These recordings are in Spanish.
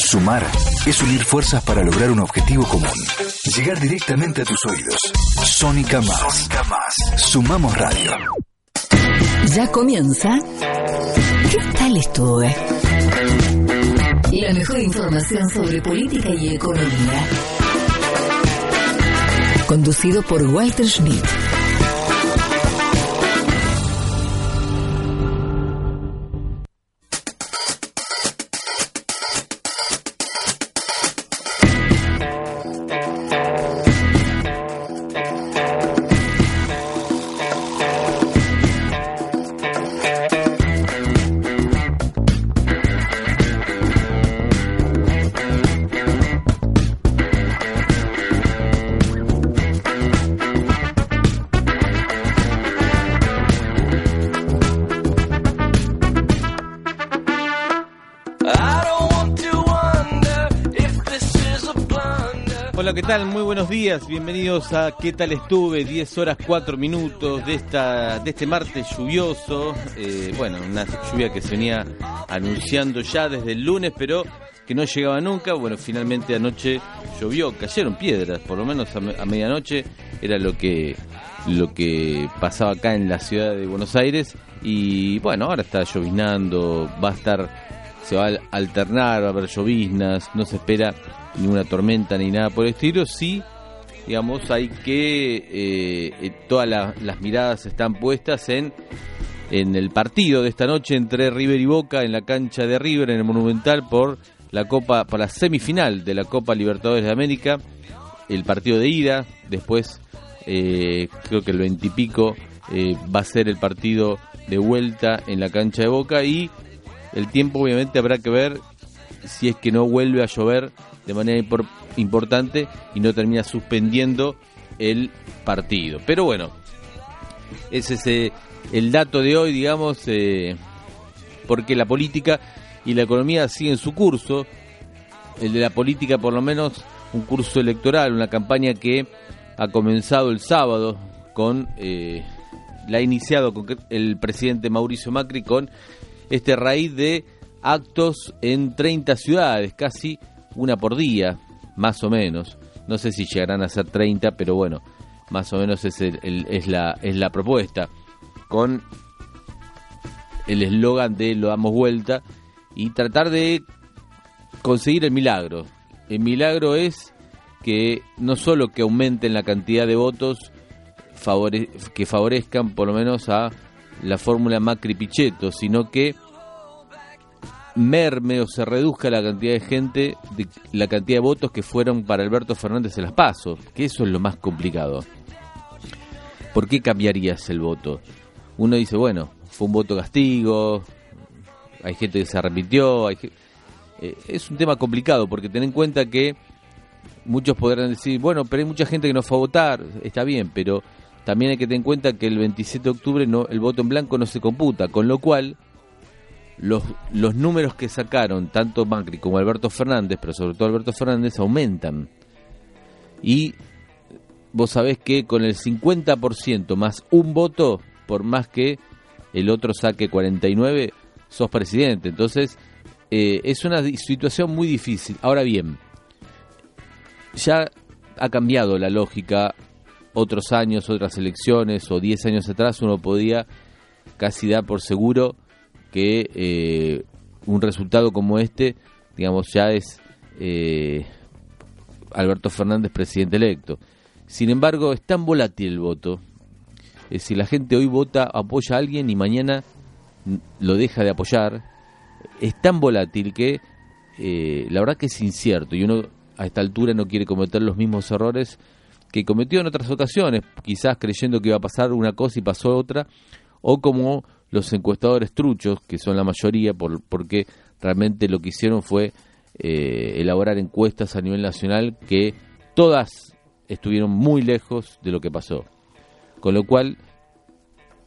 Sumar es unir fuerzas para lograr un objetivo común. Llegar directamente a tus oídos. Sónica Más. Más. Sumamos Radio. Ya comienza. ¿Qué tal estuve? La mejor información sobre política y economía. Conducido por Walter Schmidt. Tal? Muy buenos días. Bienvenidos a ¿Qué tal estuve? 10 horas 4 minutos de esta de este martes lluvioso. Eh, bueno, una lluvia que se venía anunciando ya desde el lunes, pero que no llegaba nunca. Bueno, finalmente anoche llovió, cayeron piedras, por lo menos a, me- a medianoche era lo que lo que pasaba acá en la ciudad de Buenos Aires y bueno, ahora está lloviznando, va a estar se va a alternar, va a haber lloviznas, no se espera ninguna tormenta ni nada por el estilo, sí, digamos, hay que, eh, eh, todas la- las miradas están puestas en, en el partido de esta noche entre River y Boca en la cancha de River, en el Monumental, por la Copa, por la semifinal de la Copa Libertadores de América, el partido de ida, después eh, creo que el veintipico va a ser el partido de vuelta en la cancha de Boca y el tiempo obviamente habrá que ver si es que no vuelve a llover de manera impor- importante y no termina suspendiendo el partido. Pero bueno, ese es el dato de hoy, digamos, eh, porque la política y la economía siguen su curso. El de la política, por lo menos, un curso electoral, una campaña que ha comenzado el sábado con eh, la ha iniciado con el presidente Mauricio Macri con este raíz de actos en 30 ciudades, casi una por día, más o menos. No sé si llegarán a ser 30, pero bueno, más o menos es, el- el- es, la, es la propuesta. Con el eslogan de lo damos vuelta y tratar de conseguir el milagro. El milagro es que no solo que aumenten la cantidad de votos favore- que favorezcan por lo menos a la fórmula Macri-Pichetto, sino que merme o se reduzca la cantidad de gente, de la cantidad de votos que fueron para Alberto Fernández en las PASO, que eso es lo más complicado. ¿Por qué cambiarías el voto? Uno dice, bueno, fue un voto castigo, hay gente que se arrepintió, hay eh, es un tema complicado porque ten en cuenta que muchos podrán decir, bueno, pero hay mucha gente que no fue a votar, está bien, pero también hay que tener en cuenta que el 27 de octubre no, el voto en blanco no se computa, con lo cual los, los números que sacaron tanto Macri como Alberto Fernández, pero sobre todo Alberto Fernández, aumentan. Y vos sabés que con el 50% más un voto, por más que el otro saque 49, sos presidente. Entonces, eh, es una situación muy difícil. Ahora bien, ya ha cambiado la lógica. Otros años, otras elecciones o 10 años atrás uno podía casi dar por seguro que eh, un resultado como este, digamos, ya es eh, Alberto Fernández presidente electo. Sin embargo, es tan volátil el voto. Es si la gente hoy vota, apoya a alguien y mañana lo deja de apoyar. Es tan volátil que eh, la verdad que es incierto y uno a esta altura no quiere cometer los mismos errores que cometió en otras ocasiones, quizás creyendo que iba a pasar una cosa y pasó otra, o como los encuestadores truchos, que son la mayoría, por, porque realmente lo que hicieron fue eh, elaborar encuestas a nivel nacional que todas estuvieron muy lejos de lo que pasó. Con lo cual,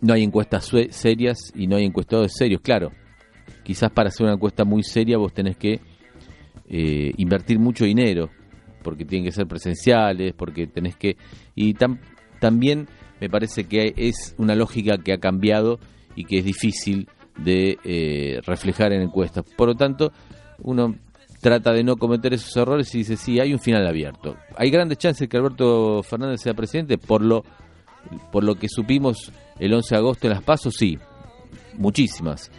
no hay encuestas serias y no hay encuestadores serios. Claro, quizás para hacer una encuesta muy seria vos tenés que eh, invertir mucho dinero, porque tienen que ser presenciales, porque tenés que... Y también me parece que es una lógica que ha cambiado y que es difícil de eh, reflejar en encuestas. Por lo tanto, uno trata de no cometer esos errores y dice, sí, hay un final abierto. ¿Hay grandes chances que Alberto Fernández sea presidente? Por lo, por lo que supimos el 11 de agosto en Las Pasos, sí, muchísimas.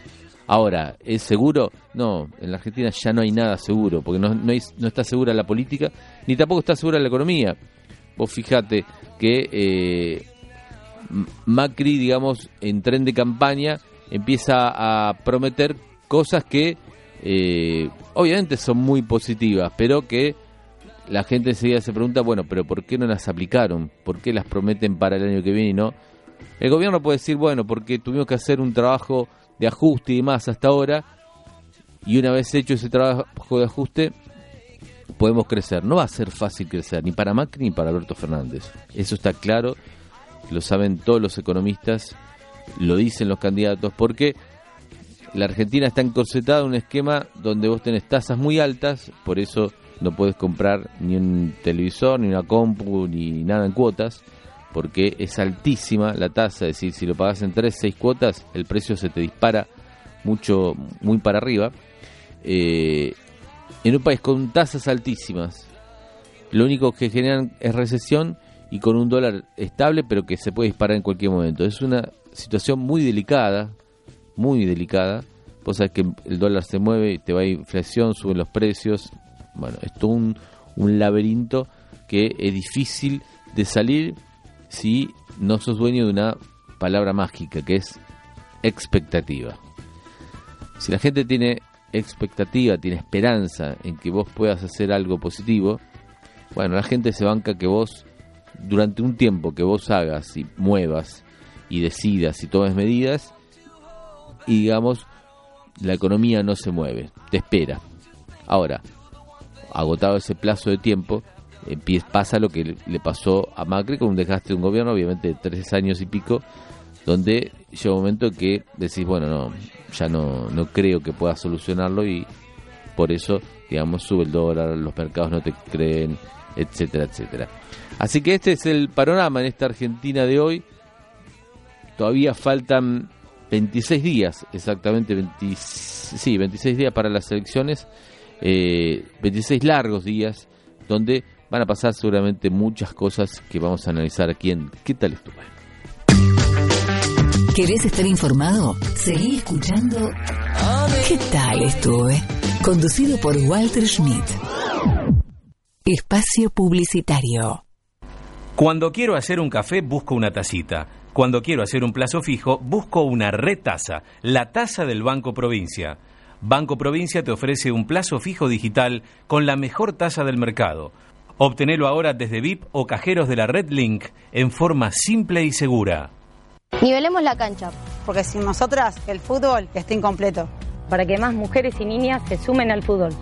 Ahora, ¿es seguro? No, en la Argentina ya no hay nada seguro, porque no, no, está segura la política, ni tampoco está segura la economía. Vos fíjate que eh, Macri, digamos, en tren de campaña, empieza a prometer cosas que eh, obviamente son muy positivas, pero que la gente enseguida se pregunta, bueno, pero ¿por qué no las aplicaron? ¿Por qué las prometen para el año que viene y no? El gobierno puede decir, bueno, porque tuvimos que hacer un trabajo de ajuste y demás hasta ahora, y una vez hecho ese trabajo de ajuste, podemos crecer. No va a ser fácil crecer, ni para Macri ni para Alberto Fernández. Eso está claro lo saben todos los economistas, lo dicen los candidatos, porque la Argentina está encorsetada en un esquema donde vos tenés tasas muy altas, por eso no puedes comprar ni un televisor, ni una compu, ni nada en cuotas, porque es altísima la tasa, es decir, si lo pagas en 3, 6 cuotas, el precio se te dispara mucho, muy para arriba. Eh, en un país con tasas altísimas, lo único que generan es recesión y con un dólar estable, pero que se puede disparar en cualquier momento. Es una situación muy delicada, muy delicada. Vos sabés que el dólar se mueve, te va a inflación, suben los precios. Bueno, es todo un, un laberinto que es difícil de salir si no sos dueño de una palabra mágica, que es expectativa. Si la gente tiene expectativa, tiene esperanza en que vos puedas hacer algo positivo, bueno, la gente se banca que vos durante un tiempo que vos hagas y muevas y decidas y tomes medidas y digamos la economía no se mueve, te espera. Ahora, agotado ese plazo de tiempo, pasa lo que le pasó a Macri con un desgaste de un gobierno, obviamente de tres años y pico, donde llega un momento que decís, bueno, no, ya no, no creo que pueda solucionarlo y por eso, digamos, sube el dólar, los mercados no te creen, etcétera, etcétera. Así que este es el panorama en esta Argentina de hoy. Todavía faltan 26 días, exactamente 20, sí, 26 días para las elecciones, 26 eh, largos días donde van a pasar seguramente muchas cosas que vamos a analizar aquí en ¿Qué tal estuve? ¿Querés estar informado? Seguí escuchando ¿Qué tal estuve? Conducido por Walter Schmidt. Espacio Publicitario. Cuando quiero hacer un café, busco una tacita. Cuando quiero hacer un plazo fijo, busco una retasa, la tasa del Banco Provincia. Banco Provincia te ofrece un plazo fijo digital con la mejor tasa del mercado. Obtenelo ahora desde VIP o cajeros de la Red Link en forma simple y segura. Nivelemos la cancha. Porque sin nosotras el fútbol está incompleto. Para que más mujeres y niñas se sumen al fútbol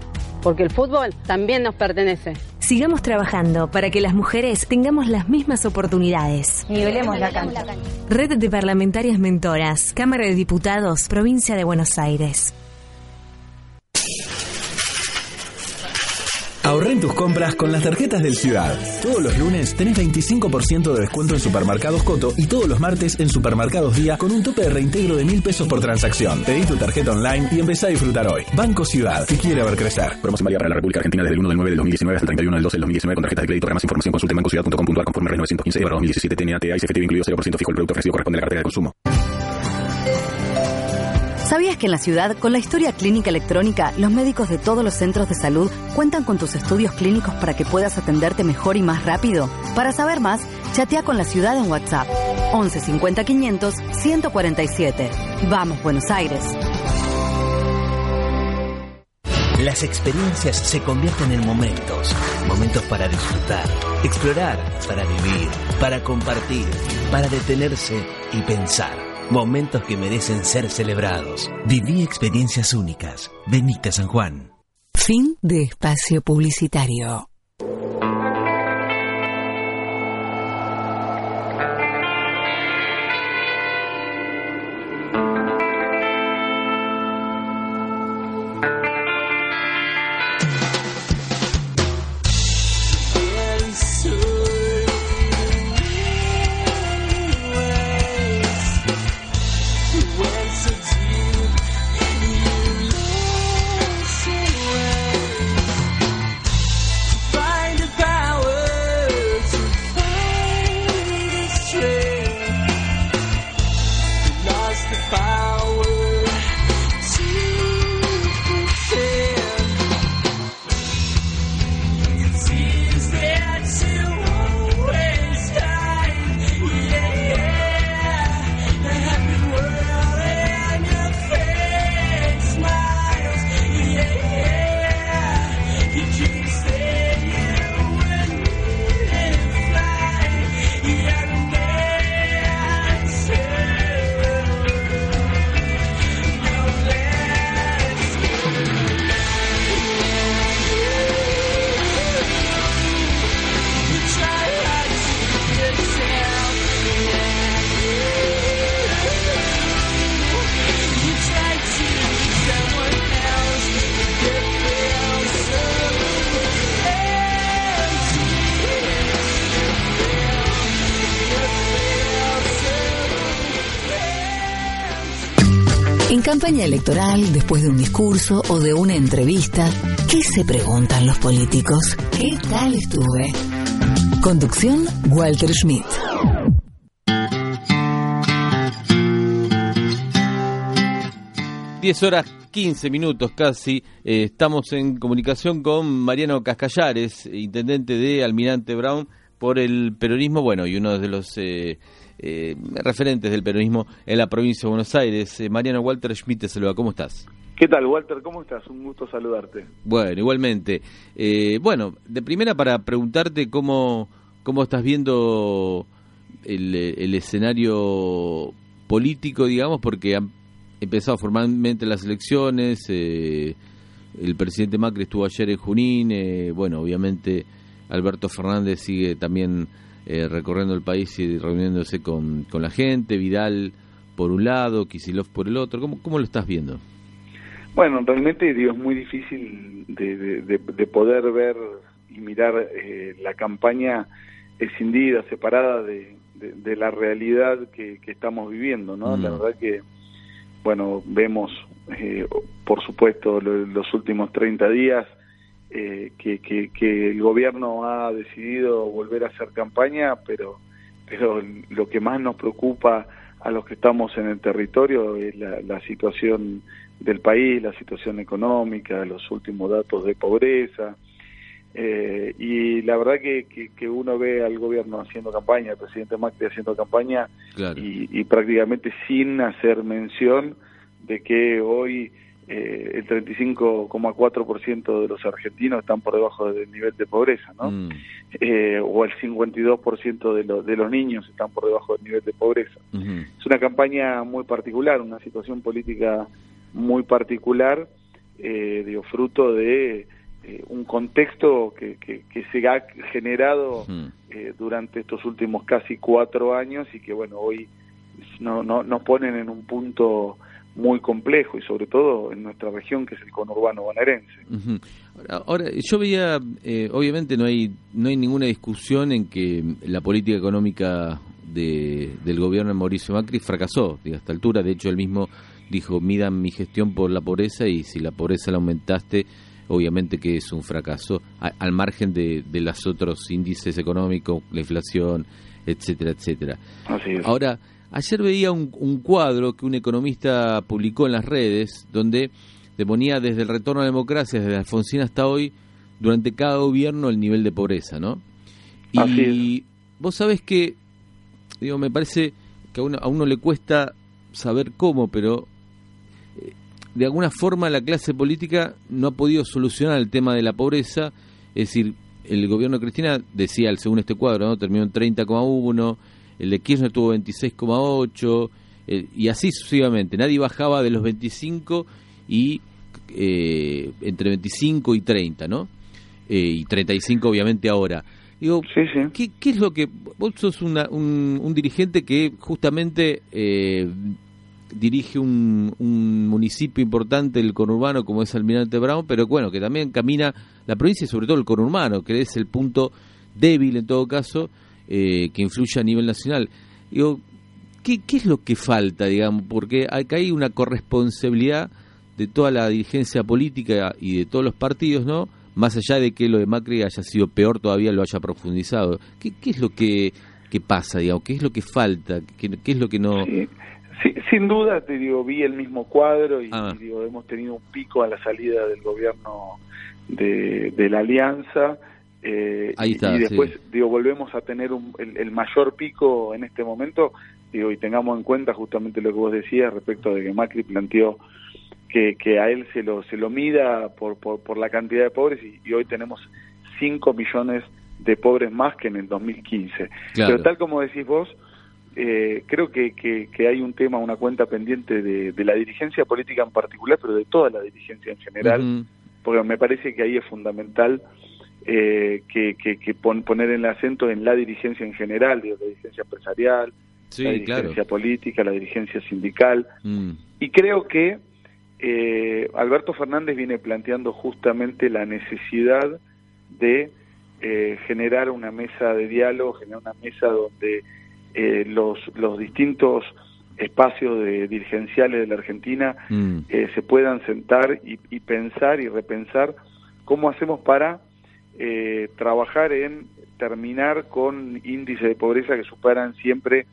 porque el fútbol también nos pertenece. Sigamos trabajando para que las mujeres tengamos las mismas oportunidades. Nivelemos la cancha. Red de Parlamentarias Mentoras, Cámara de Diputados, Provincia de Buenos Aires. Ahorra en tus compras con las tarjetas del Ciudad. Todos los lunes tenés 25% de descuento en Supermercados Coto y todos los martes en Supermercados Día con un tope de reintegro de mil pesos por transacción. Pedí tu tarjeta online y empezá a disfrutar hoy. Banco Ciudad, te quiere ver crecer. Promoción válida para la República Argentina desde el 1 del 9 del 2019 hasta el 31 del 12 del 2019 con tarjetas de crédito. Para más información consulte bancociudad.com.ar conforme a 915 2017 TNATA y CFT incluido 0% fijo. El producto ofrecido corresponde a la cartera de consumo. ¿Sabías que en la ciudad, con la historia clínica electrónica, los médicos de todos los centros de salud cuentan con tus estudios clínicos para que puedas atenderte mejor y más rápido? Para saber más, chatea con la ciudad en WhatsApp. 11 50 500 147. Vamos, Buenos Aires. Las experiencias se convierten en momentos, momentos para disfrutar, explorar, para vivir, para compartir, para detenerse y pensar. Momentos que merecen ser celebrados. Viví experiencias únicas. Benita San Juan. Fin de espacio publicitario. Campaña electoral, después de un discurso o de una entrevista, ¿qué se preguntan los políticos? ¿Qué tal estuve? Conducción, Walter Schmidt. Diez horas 15 minutos casi, eh, estamos en comunicación con Mariano Cascallares, intendente de Almirante Brown por el peronismo, bueno, y uno de los eh, eh, referentes del peronismo en la provincia de Buenos Aires. Eh, Mariano Walter Schmidt te saluda, ¿cómo estás? ¿Qué tal, Walter? ¿Cómo estás? Un gusto saludarte. Bueno, igualmente. Eh, bueno, de primera para preguntarte cómo, cómo estás viendo el, el escenario político, digamos, porque han empezado formalmente las elecciones, el presidente Macri estuvo ayer en Junín, bueno, obviamente Alberto Fernández sigue también eh, recorriendo el país y reuniéndose con, con la gente, Vidal por un lado, Kisilov por el otro. ¿Cómo, cómo lo estás viendo? Bueno, realmente digo, es muy difícil de, de, poder ver y mirar eh, la campaña escindida, separada de, de la realidad que, que, estamos viviendo, ¿no? La mm. verdad que, bueno, vemos, eh, por supuesto, los últimos 30 días, eh, que, que, el gobierno ha decidido volver a hacer campaña, pero, pero lo que más nos preocupa a los que estamos en el territorio es la, situación del país, la situación económica, los últimos datos de pobreza. Eh, y la verdad que, que, uno ve al gobierno haciendo campaña, el presidente Macri haciendo campaña y, y prácticamente sin hacer mención de que hoy eh, el 35,4% de los argentinos están por debajo del nivel de pobreza, ¿no? Mm. Eh, o el 52% de, de los niños están por debajo del nivel de pobreza. Es una campaña muy particular, una situación política muy particular, eh, digo, fruto de eh, un contexto que, que, se ha generado durante estos últimos casi cuatro años y que, bueno, hoy no, no, nos ponen en un punto muy complejo y sobre todo en nuestra región que es el conurbano bonaerense. ahora, yo veía, eh, obviamente no hay no hay ninguna discusión en que la política económica de, del gobierno de Mauricio Macri fracasó a esta altura. De hecho, él mismo dijo, midan mi gestión por la pobreza y si la pobreza la aumentaste, obviamente que es un fracaso, al margen de, de los otros índices económicos, la inflación, etcétera, etcétera. Ahora, Ayer veía un, cuadro que un economista publicó en las redes donde te ponía desde el retorno a la democracia, desde Alfonsín hasta hoy, durante cada gobierno el nivel de pobreza, ¿no? Y vos sabés que, digo, me parece que a uno, a uno le cuesta saber cómo, pero eh, de alguna forma la clase política no ha podido solucionar el tema de la pobreza, es decir, el gobierno de Cristina decía, según este cuadro, ¿no? terminó en 30,1, el de Kirchner tuvo 26,8 y así sucesivamente. Nadie bajaba de los 25 y eh, entre 25 y 30, ¿no? Eh, y 35 obviamente ahora. Digo, ¿qué, ¿qué, es lo que... Vos sos una, un, un, dirigente que justamente eh, dirige un, un, municipio importante, el conurbano, como es Almirante Brown, pero bueno, que también camina la provincia y sobre todo el conurbano, que es el punto débil en todo caso, eh, que influye a nivel nacional. Digo, ¿qué, ¿qué es lo que falta, digamos? Porque acá hay una corresponsabilidad de toda la dirigencia política y de todos los partidos, ¿no? Más allá de que lo de Macri haya sido peor, todavía lo haya profundizado. ¿Qué, qué es lo que, que pasa, digamos? ¿Qué es lo que falta? ¿Qué, qué es lo que no...? Sí. Sí, sin duda, te digo, vi el mismo cuadro y, ah. digo, hemos tenido un pico a la salida del gobierno de, de la Alianza. Eh, Ahí está, y, después, sí. digo, volvemos a tener un, el, el, mayor pico en este momento, digo, y tengamos en cuenta justamente lo que vos decías respecto de que Macri planteó que, que a él se lo, se lo mida por, por, por la cantidad de pobres y, y hoy tenemos 5 millones de pobres más que en el 2015. Claro. Pero tal como decís vos, eh, creo que, que, que, hay un tema, una cuenta pendiente de, de, la dirigencia política en particular, pero de toda la dirigencia en general, uh -huh. porque me parece que ahí es fundamental eh, que, que, que pon, poner el acento en la dirigencia en general, digo, la dirigencia empresarial, sí, la dirigencia claro. política, la dirigencia sindical, mm. y creo que eh, Alberto Fernández viene planteando justamente la necesidad de eh, generar una mesa de diálogo, generar una mesa donde eh, los, los distintos espacios de, dirigenciales de la Argentina mm. eh, se puedan sentar y, y, pensar y repensar cómo hacemos para eh, trabajar en terminar con índices de pobreza que superan siempre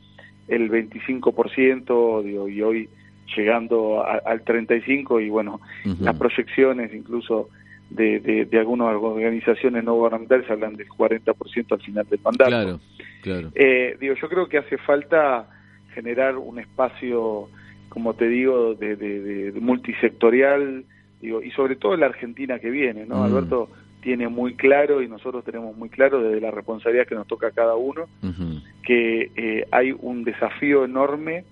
el 25%, digo, y hoy llegando a, al 35% y bueno, uh -huh. las proyecciones incluso de, de, de, algunas organizaciones no gubernamentales hablan del 40% al final del mandato. Claro, claro. Eh, digo, yo creo que hace falta generar un espacio, como te digo, de, de, de multisectorial, digo, y sobre todo en la Argentina que viene, ¿no? Mm. Alberto tiene muy claro y nosotros tenemos muy claro desde la responsabilidad que nos toca a cada uno, uh -huh. que eh, hay un desafío enorme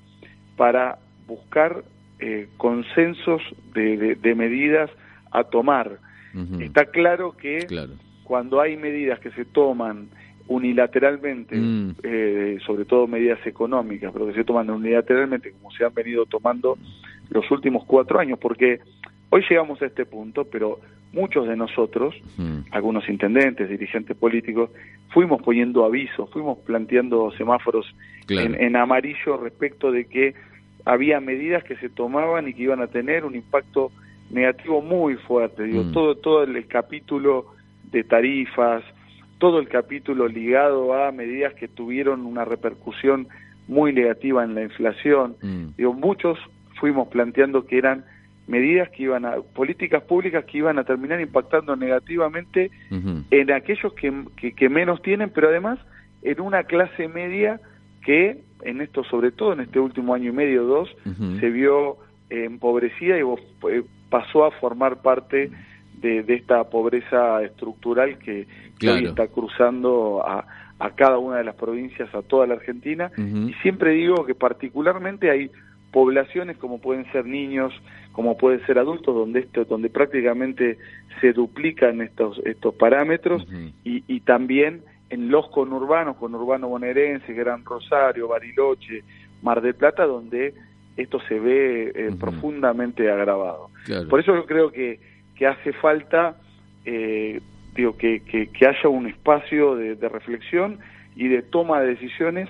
para buscar eh, consensos de, de, medidas a tomar. Uh -huh. Está claro que claro. cuando hay medidas que se toman unilateralmente, mm. eh, sobre todo medidas económicas, pero que se toman unilateralmente, como se han venido tomando los últimos cuatro años, porque hoy llegamos a este punto, pero muchos de nosotros, mm. algunos intendentes, dirigentes políticos, fuimos poniendo avisos, fuimos planteando semáforos claro. en, en amarillo respecto de que había medidas que se tomaban y que iban a tener un impacto negativo muy fuerte. Digo, mm. todo, todo el, capítulo de tarifas, todo el capítulo ligado a medidas que tuvieron una repercusión muy negativa en la inflación. Mm. Digo, muchos fuimos planteando que eran medidas que iban a, políticas públicas que iban a terminar impactando negativamente uh -huh. en aquellos que, que, que, menos tienen, pero además en una clase media que en esto, sobre todo en este último año y medio, dos, uh -huh. se vio eh, empobrecida y eh, pasó a formar parte de, de esta pobreza estructural que, claro. hoy está cruzando a, a, cada una de las provincias, a toda la Argentina. Uh -huh. Y siempre digo que particularmente hay poblaciones como pueden ser niños, como pueden ser adultos, donde esto, donde prácticamente se duplican estos estos parámetros uh -huh. y, y también en los conurbanos, conurbano bonaerense, Gran Rosario, Bariloche, Mar del Plata, donde esto se ve eh, uh -huh. profundamente agravado. Claro. Por eso yo creo que, que hace falta eh, digo que, que, que, haya un espacio de, de, reflexión y de toma de decisiones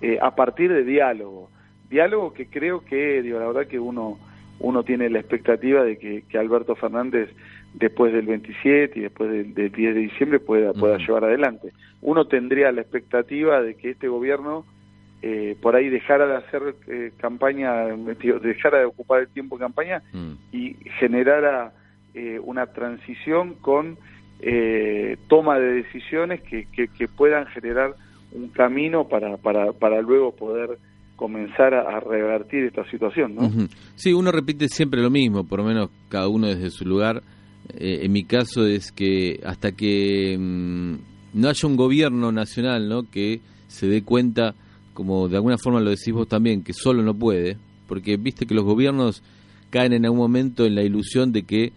eh, a partir de diálogo. Diálogo que creo que, digo, la verdad que uno, uno tiene la expectativa de que, que Alberto Fernández después del 27 y después del, del 10 de diciembre pueda, pueda uh -huh. llevar adelante. Uno tendría la expectativa de que este gobierno eh, por ahí dejara de hacer eh, campaña, dejara de ocupar el tiempo en campaña mm. y generara eh, una transición con eh, toma de decisiones que, que, que, puedan generar un camino para, para, para luego poder comenzar a, revertir esta situación, ¿no? Uh. Sí, uno repite siempre lo mismo, por lo menos cada uno desde su lugar. Eh, en mi caso es que hasta que mmm, no haya un gobierno nacional, ¿no? Que se dé cuenta, como de alguna forma lo decís vos también, que solo no puede, porque viste que los gobiernos caen en algún momento en la ilusión de que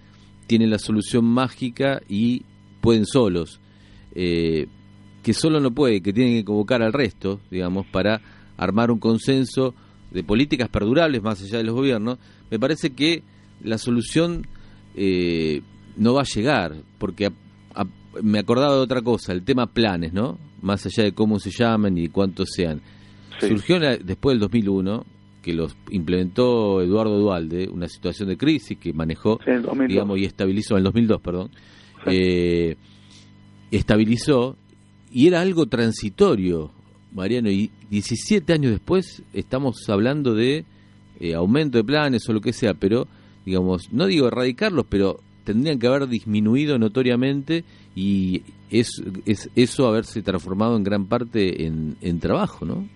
tienen la solución mágica y pueden solos. Eh, que solo no puede, que tienen que convocar al resto, digamos, para armar un consenso de políticas perdurables más allá de los gobiernos, me parece que la solución eh, no va a llegar, porque me acordaba de otra cosa, el tema planes, ¿no? Más allá de cómo se llaman y cuántos sean. Surgió después del 2001, que los implementó Eduardo Dualde, una situación de crisis que manejó, digamos, y estabilizó, en el 2002, perdón, eh, estabilizó y era algo transitorio, Mariano, y 17 años después estamos hablando de eh, aumento de planes o lo que sea, pero, digamos, no digo erradicarlos, pero tendrían que haber disminuido notoriamente y es, es eso haberse transformado en gran parte en, en trabajo, ¿no?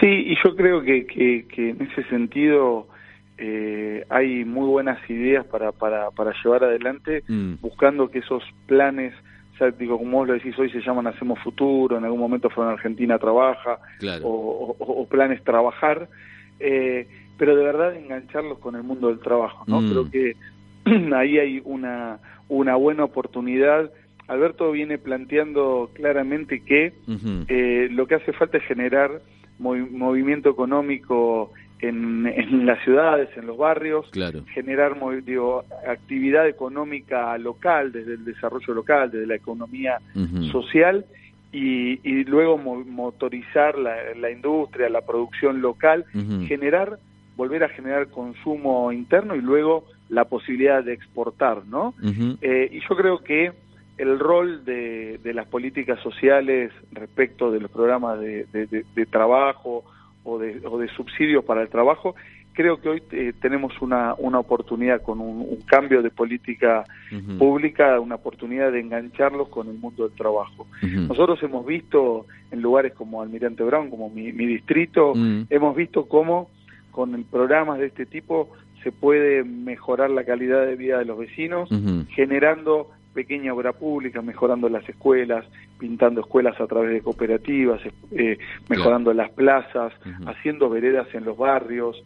Sí, y yo creo que, que, en ese sentido eh, hay muy buenas ideas para, para, para llevar adelante, mm. buscando que esos planes digo, como vos lo decís hoy, se llaman Hacemos Futuro, en algún momento fueron Argentina Trabaja, o, planes Trabajar, eh, pero de verdad engancharlos con el mundo del trabajo, ¿no? Mm. Creo que ahí hay una, una buena oportunidad. Alberto viene planteando claramente que eh, lo que hace falta es generar movimiento económico en, en, las ciudades, en los barrios, generar digo, actividad económica local, desde el desarrollo local, desde la economía social, y, y, luego motorizar la, la, industria, la producción local, generar, volver a generar consumo interno y luego la posibilidad de exportar, ¿no? Eh, y yo creo que el rol de, de, las políticas sociales respecto de los programas de, de trabajo, o de, o de subsidios para el trabajo, creo que hoy eh, tenemos una, una oportunidad con un, cambio de política pública, una oportunidad de engancharlos con el mundo del trabajo. Nosotros hemos visto en lugares como Almirante Brown, como mi, distrito, hemos visto cómo con programas de este tipo se puede mejorar la calidad de vida de los vecinos, generando pequeña obra pública, mejorando las escuelas, pintando escuelas a través de cooperativas, eh, mejorando las plazas, haciendo veredas en los barrios.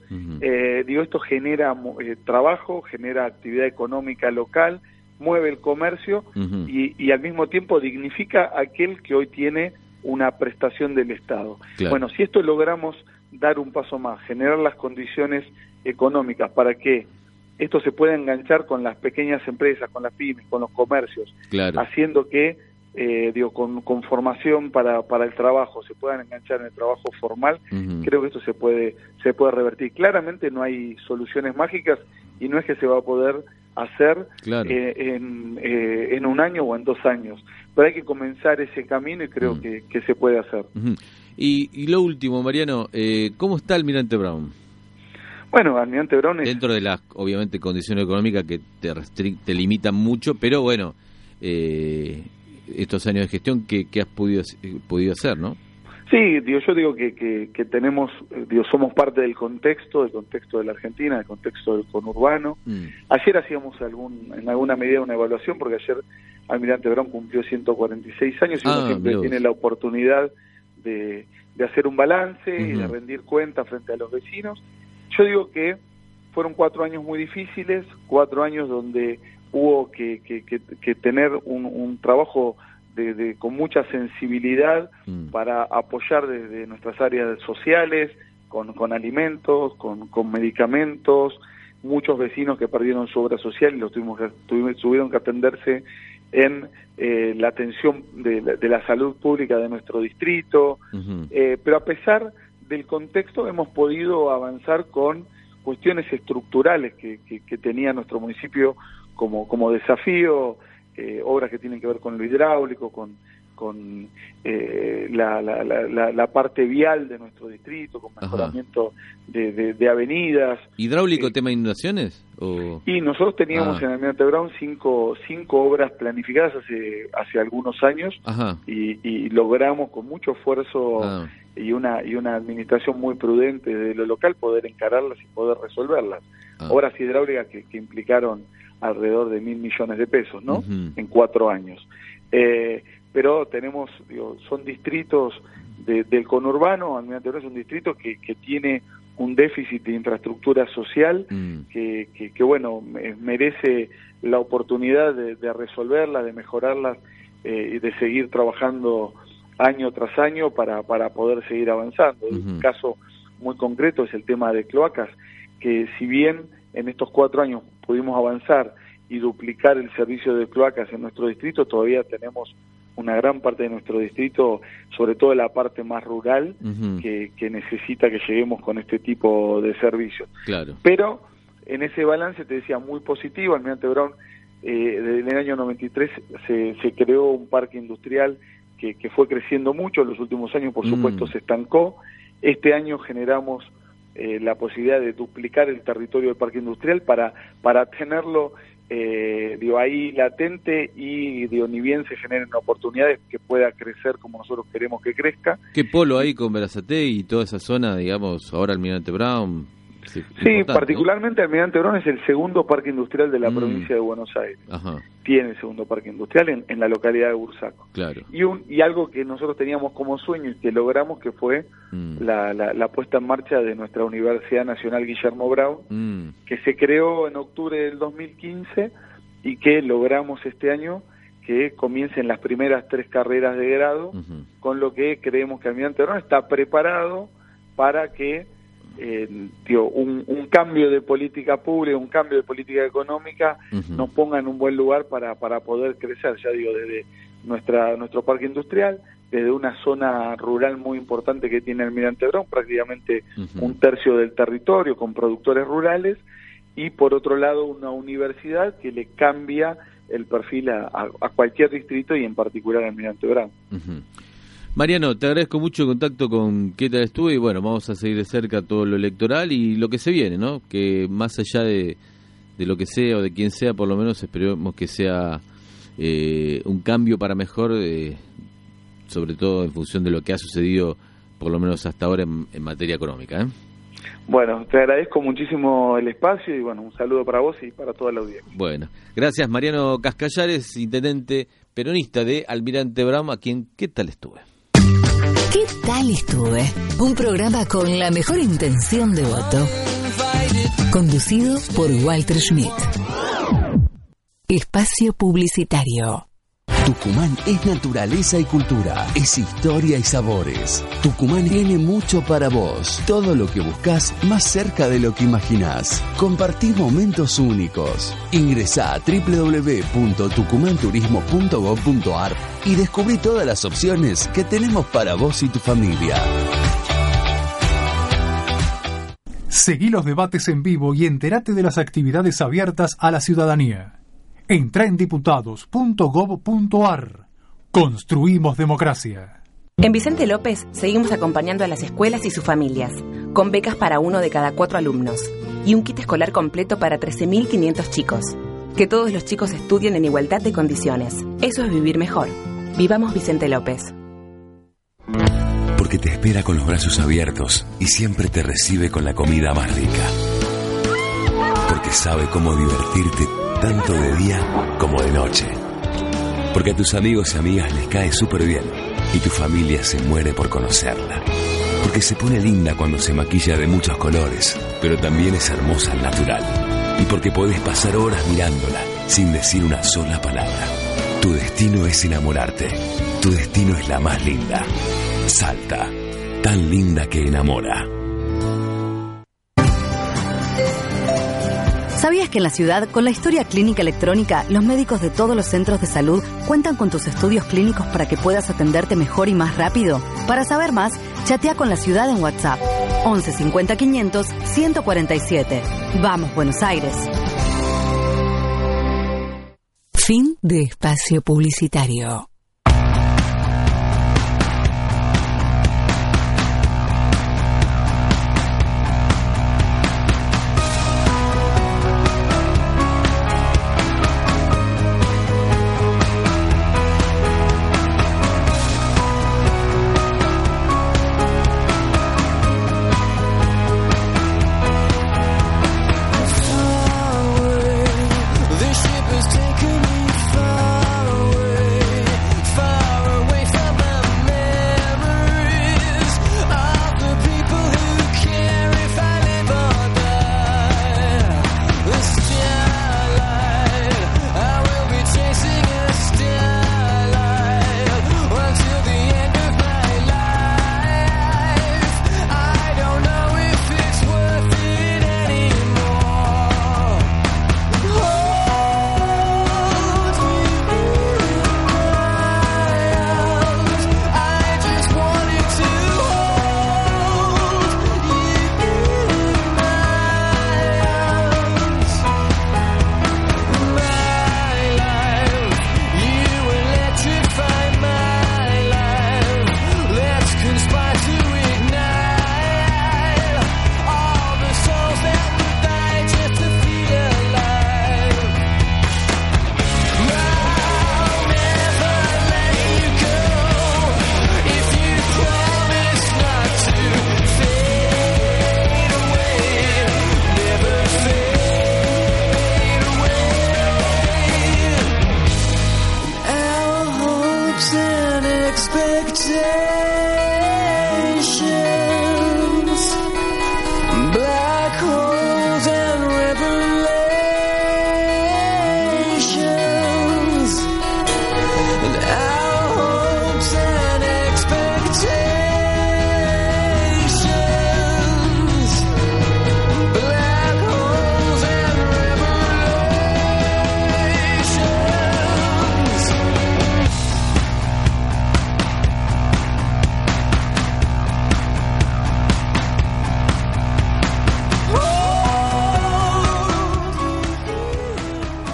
eh, digo, esto genera eh, trabajo, genera actividad económica local, mueve el comercio y, y, al mismo tiempo dignifica a aquel que hoy tiene una prestación del Estado. Bueno, si esto logramos dar un paso más, generar las condiciones económicas para que esto se puede enganchar con las pequeñas empresas, con las pymes, con los comercios, haciendo que, eh, digo, con, con, formación para, para el trabajo se puedan enganchar en el trabajo formal, creo que esto se puede, se puede revertir. Claramente no hay soluciones mágicas y no es que se va a poder hacer eh, en, eh, en un año o en dos años, pero hay que comenzar ese camino y creo que, que, se puede hacer. y, y, lo último, Mariano, ¿cómo está Almirante Brown? Bueno, Almirante Brown Dentro de las, obviamente, condiciones económicas que te, te limitan mucho, pero bueno, eh, estos años de gestión, ¿qué, has podido, podido hacer, no? Sí, digo, yo digo que, que, tenemos, eh, digo, somos parte del contexto, del contexto de la Argentina, del contexto del conurbano. Mm. Ayer hacíamos algún, en alguna medida una evaluación, porque ayer Almirante Brown cumplió 146 años y uno ah, siempre tiene la oportunidad de, de hacer un balance y de rendir cuenta frente a los vecinos. Yo digo que fueron cuatro años muy difíciles, cuatro años donde hubo que, que, tener un, trabajo de, con mucha sensibilidad mm. para apoyar desde nuestras áreas sociales, con, con alimentos, con, con, medicamentos, muchos vecinos que perdieron su obra social y los tuvimos tuvieron que atenderse en eh, la atención de, de, la salud pública de nuestro distrito, eh, pero a pesar del contexto hemos podido avanzar con cuestiones estructurales que, que, tenía nuestro municipio como, como desafío, eh, obras que tienen que ver con lo hidráulico, con, con eh, la, la, la, la, parte vial de nuestro distrito, con mejoramiento de, de, avenidas. ¿Hidráulico eh, tema de inundaciones? O... Y nosotros teníamos ah. en Almirante Brown cinco, cinco obras planificadas hace, hace algunos años y, y, logramos con mucho esfuerzo ah. Y, una, y una administración muy prudente de lo local poder encararlas y poder resolverlas. Ah. Obras hidráulicas que, que, implicaron alrededor de mil millones de pesos, ¿no? En cuatro años. Eh, pero tenemos, digo, son distritos del conurbano, Almirante es un distrito que, que tiene un déficit de infraestructura social Mm. que, que, que, bueno, me- merece la oportunidad de, de resolverla, de mejorarla eh, y de seguir trabajando año tras año para, para poder seguir avanzando. Un caso muy concreto es el tema de cloacas, que si bien en estos cuatro años pudimos avanzar y duplicar el servicio de cloacas en nuestro distrito, todavía tenemos una gran parte de nuestro distrito, sobre todo la parte más rural, que, que necesita que lleguemos con este tipo de servicios. Claro. Pero en ese balance, te decía, muy positivo, Almirante Brown, eh, desde el año 93 se, se creó un parque industrial que, que fue creciendo mucho, en los últimos años por Mm. supuesto se estancó, este año generamos eh, la posibilidad de duplicar el territorio del parque industrial para, para tenerlo eh, digo, ahí latente y digo, ni bien se generen oportunidades que pueda crecer como nosotros queremos que crezca. ¿Qué polo hay con Verazate y toda esa zona, digamos, ahora Almirante Brown? Sí, Sí, importante, ¿no? particularmente Almirante Brown es el segundo parque industrial de la Mm. provincia de Buenos Aires. Ajá, Tiene el segundo parque industrial en, en la localidad de Bursaco. claro. Y, un, y algo que nosotros teníamos como sueño y que logramos que fue Mm. la, la, la puesta en marcha de nuestra Universidad Nacional Guillermo Brown, Mm. que se creó en octubre del 2015 y que logramos este año que comiencen las primeras tres carreras de grado, con lo que creemos que Almirante Brown está preparado para que eh, digo, un, un cambio de política pública, un cambio de política económica nos ponga en un buen lugar para, para poder crecer, ya digo, desde nuestra nuestro parque industrial, desde una zona rural muy importante que tiene Almirante Brown, prácticamente un tercio del territorio con productores rurales, y por otro lado una universidad que le cambia el perfil a, a- a cualquier distrito y en particular a Almirante Brown. Mariano, te agradezco mucho el contacto con qué tal estuve y bueno, vamos a seguir de cerca todo lo electoral y lo que se viene, ¿no? Que más allá de, de lo que sea o de quien sea, por lo menos esperemos que sea eh, un cambio para mejor, eh, sobre todo en función de lo que ha sucedido, por lo menos hasta ahora en, en materia económica. ¿eh? Bueno, te agradezco muchísimo el espacio y bueno, un saludo para vos y para toda la audiencia. Bueno, gracias Mariano Cascallares, intendente peronista de Almirante Brown, a quien qué tal estuve. ¿Qué tal estuve? Un programa con la mejor intención de voto. Conducido por Walter Schmidt. Espacio Publicitario. Tucumán es naturaleza y cultura, es historia y sabores. Tucumán tiene mucho para vos, todo lo que buscas más cerca de lo que imaginás. Compartí momentos únicos. Ingresá a www.tucumanturismo.gov.ar y descubrí todas las opciones que tenemos para vos y tu familia. Seguí los debates en vivo y entérate de las actividades abiertas a la ciudadanía. Entra en diputados.gov.ar. Construimos democracia. En Vicente López seguimos acompañando a las escuelas y sus familias, con becas para uno de cada cuatro alumnos y un kit escolar completo para 13.500 chicos. Que todos los chicos estudien en igualdad de condiciones. Eso es vivir mejor. Vivamos Vicente López. Porque te espera con los brazos abiertos y siempre te recibe con la comida más rica. Porque sabe cómo divertirte tanto de día como de noche. Porque a tus amigos y amigas les cae súper bien y tu familia se muere por conocerla. Porque se pone linda cuando se maquilla de muchos colores, pero también es hermosa al natural. Y porque podés pasar horas mirándola sin decir una sola palabra. Tu destino es enamorarte. Tu destino es la más linda. Salta, tan linda que enamora. ¿Sabías que en la ciudad, con la historia clínica electrónica, los médicos de todos los centros de salud cuentan con tus estudios clínicos para que puedas atenderte mejor y más rápido? Para saber más, chatea con la ciudad en WhatsApp 11 50 500 147. Vamos, Buenos Aires. Fin de espacio publicitario.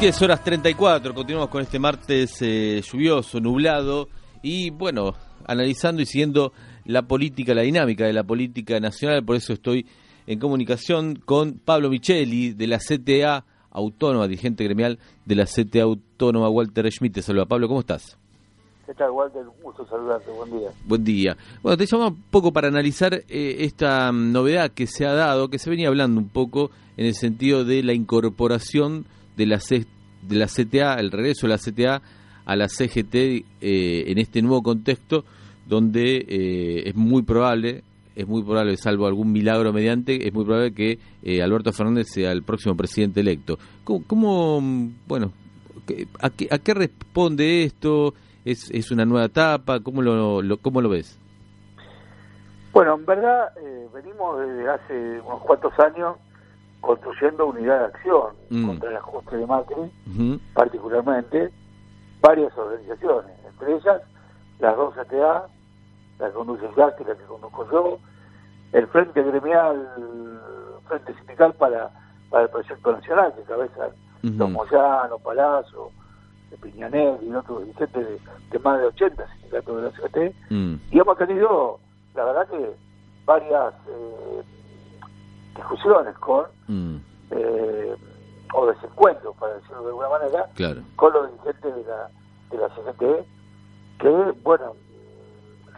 10 horas 34, continuamos con este martes eh, lluvioso, nublado y bueno, analizando y siguiendo la política, la dinámica de la política nacional, por eso estoy en comunicación con Pablo Micheli de la CTA Autónoma, dirigente gremial de la CTA Autónoma Walter Schmidt. Te saluda Pablo, ¿cómo estás? ¿Qué tal, Walter? Un gusto saludarte. Buen día. Buen día. Bueno, te llamo un poco para analizar eh, esta mm, novedad que se ha dado, que se venía hablando un poco en el sentido de la incorporación de la, C- de la CTA, el regreso de la CTA a la CGT eh, en este nuevo contexto donde eh, es muy probable, es muy probable, salvo algún milagro mediante, es muy probable que eh, Alberto Fernández sea el próximo presidente electo. ¿Cómo, cómo, bueno, a, qué, a qué responde esto? ¿Es, es una nueva etapa? ¿Cómo lo, lo- cómo lo ves? Bueno, en verdad eh, venimos desde hace unos cuantos años construyendo unidad de acción Mm. contra el ajuste de Macri, particularmente varias organizaciones, entre ellas las dos CTA, la que conduce y la que conduzco yo, el Frente Gremial, Frente Sindical para, para el Proyecto Nacional, que cabezan. Los Moyano, Palazzo, Piñanel y otros dirigentes de, de más de 80 sindicatos de la CGT, Mm, y hemos tenido, la verdad que varias eh, discusiones con, mm, eh, o desencuentros, para decirlo de alguna manera, claro. con los dirigentes de la, de la CGT, que, bueno,